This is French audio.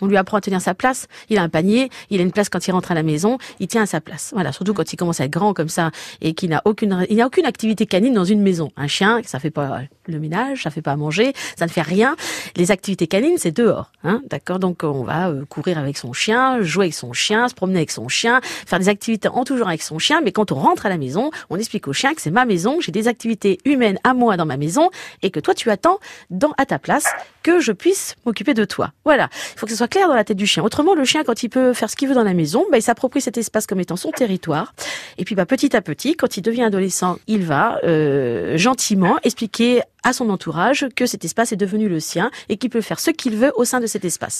On lui apprend à tenir sa place. Il a un panier, il a une place quand il rentre à la maison, il tient à sa place. Voilà, surtout quand il commence à être grand comme ça et qu'il n'a aucune, il n'y a aucune activité canine dans une maison. Un chien, ça fait pas le ménage, ça fait pas à manger, ça ne fait rien. Les activités canines, c'est dehors, hein, d'accord? Donc on va euh, courir avec son chien, jouer avec son chien, se promener avec son chien, faire des activités en toujours avec son chien. Mais quand on rentre à la maison, on explique au chien que c'est ma maison, j'ai des activités humaines à moi dans ma maison et que toi tu attends dans à ta place que je puisse m'occuper de toi. Voilà, il faut que ce clair dans la tête du chien. Autrement, le chien, quand il peut faire ce qu'il veut dans la maison, bah, il s'approprie cet espace comme étant son territoire. Et puis, bah, petit à petit, quand il devient adolescent, il va euh, gentiment expliquer à son entourage que cet espace est devenu le sien et qu'il peut faire ce qu'il veut au sein de cet espace.